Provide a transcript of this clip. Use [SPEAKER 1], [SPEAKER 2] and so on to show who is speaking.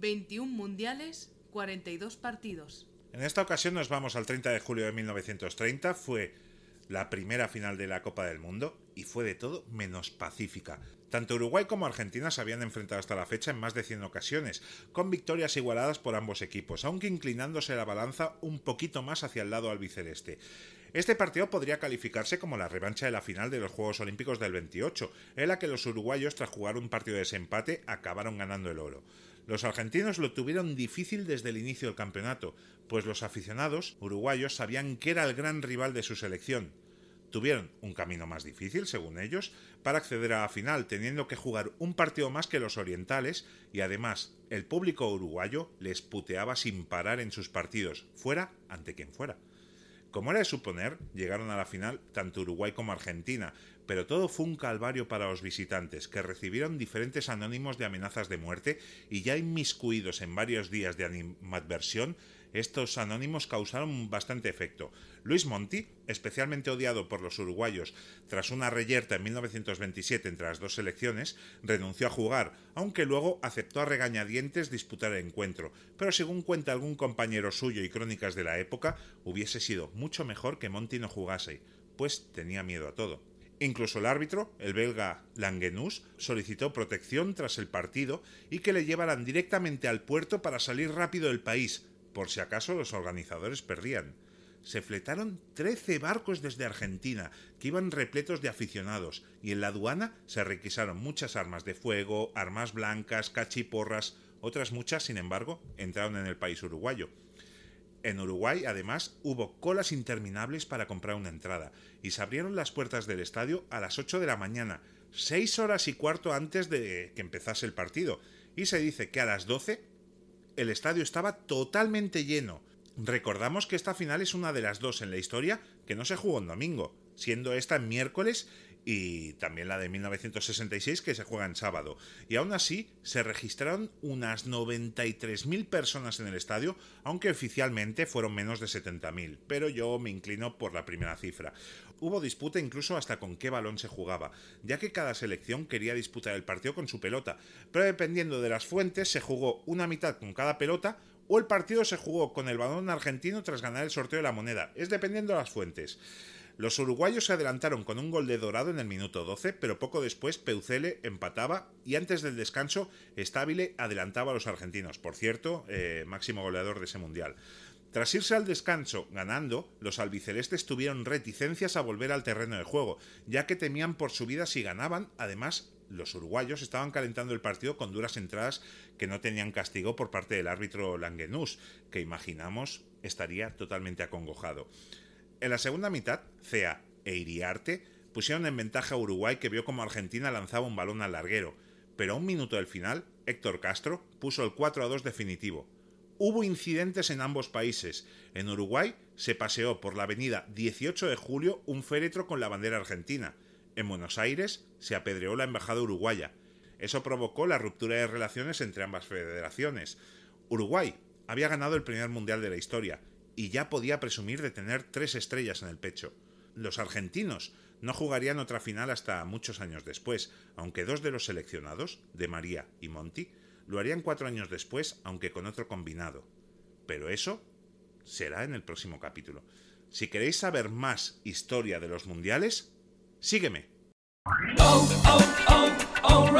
[SPEAKER 1] 21 mundiales, 42 partidos.
[SPEAKER 2] En esta ocasión nos vamos al 30 de julio de 1930. Fue la primera final de la Copa del Mundo y fue de todo menos pacífica. Tanto Uruguay como Argentina se habían enfrentado hasta la fecha en más de 100 ocasiones, con victorias igualadas por ambos equipos, aunque inclinándose la balanza un poquito más hacia el lado albiceleste. Este partido podría calificarse como la revancha de la final de los Juegos Olímpicos del 28, en la que los uruguayos, tras jugar un partido de desempate, acabaron ganando el oro. Los argentinos lo tuvieron difícil desde el inicio del campeonato, pues los aficionados uruguayos sabían que era el gran rival de su selección. Tuvieron un camino más difícil, según ellos, para acceder a la final, teniendo que jugar un partido más que los orientales y además el público uruguayo les puteaba sin parar en sus partidos, fuera ante quien fuera. Como era de suponer, llegaron a la final tanto Uruguay como Argentina, pero todo fue un calvario para los visitantes, que recibieron diferentes anónimos de amenazas de muerte y ya inmiscuidos en varios días de animadversión, estos anónimos causaron bastante efecto. Luis Monti, especialmente odiado por los uruguayos tras una reyerta en 1927 entre las dos selecciones, renunció a jugar, aunque luego aceptó a regañadientes disputar el encuentro, pero según cuenta algún compañero suyo y crónicas de la época, hubiese sido mucho mejor que Monti no jugase, pues tenía miedo a todo. Incluso el árbitro, el belga Langenus, solicitó protección tras el partido y que le llevaran directamente al puerto para salir rápido del país, por si acaso los organizadores perdían. Se fletaron 13 barcos desde Argentina, que iban repletos de aficionados, y en la aduana se requisaron muchas armas de fuego, armas blancas, cachiporras, otras muchas, sin embargo, entraron en el país uruguayo. En Uruguay, además, hubo colas interminables para comprar una entrada, y se abrieron las puertas del estadio a las 8 de la mañana, seis horas y cuarto antes de que empezase el partido, y se dice que a las 12 el estadio estaba totalmente lleno. Recordamos que esta final es una de las dos en la historia que no se jugó en domingo, siendo esta en miércoles y también la de 1966 que se juega en sábado. Y aún así se registraron unas 93.000 personas en el estadio, aunque oficialmente fueron menos de 70.000, pero yo me inclino por la primera cifra. Hubo disputa incluso hasta con qué balón se jugaba, ya que cada selección quería disputar el partido con su pelota, pero dependiendo de las fuentes se jugó una mitad con cada pelota o el partido se jugó con el balón argentino tras ganar el sorteo de la moneda, es dependiendo de las fuentes. Los uruguayos se adelantaron con un gol de Dorado en el minuto 12, pero poco después Peucele empataba y antes del descanso Stabile adelantaba a los argentinos, por cierto, eh, máximo goleador de ese mundial. Tras irse al descanso ganando, los albicelestes tuvieron reticencias a volver al terreno de juego, ya que temían por su vida si ganaban, además los uruguayos estaban calentando el partido con duras entradas que no tenían castigo por parte del árbitro Langenus, que imaginamos estaría totalmente acongojado. En la segunda mitad, Cea e Iriarte pusieron en ventaja a Uruguay que vio como Argentina lanzaba un balón al larguero, pero a un minuto del final, Héctor Castro puso el 4 a 2 definitivo. Hubo incidentes en ambos países. En Uruguay se paseó por la avenida 18 de julio un féretro con la bandera argentina. En Buenos Aires se apedreó la embajada uruguaya. Eso provocó la ruptura de relaciones entre ambas federaciones. Uruguay había ganado el primer mundial de la historia, y ya podía presumir de tener tres estrellas en el pecho. Los argentinos no jugarían otra final hasta muchos años después, aunque dos de los seleccionados, de María y Monti, lo harían cuatro años después, aunque con otro combinado. Pero eso será en el próximo capítulo. Si queréis saber más historia de los mundiales, sígueme. Oh, oh,
[SPEAKER 3] oh,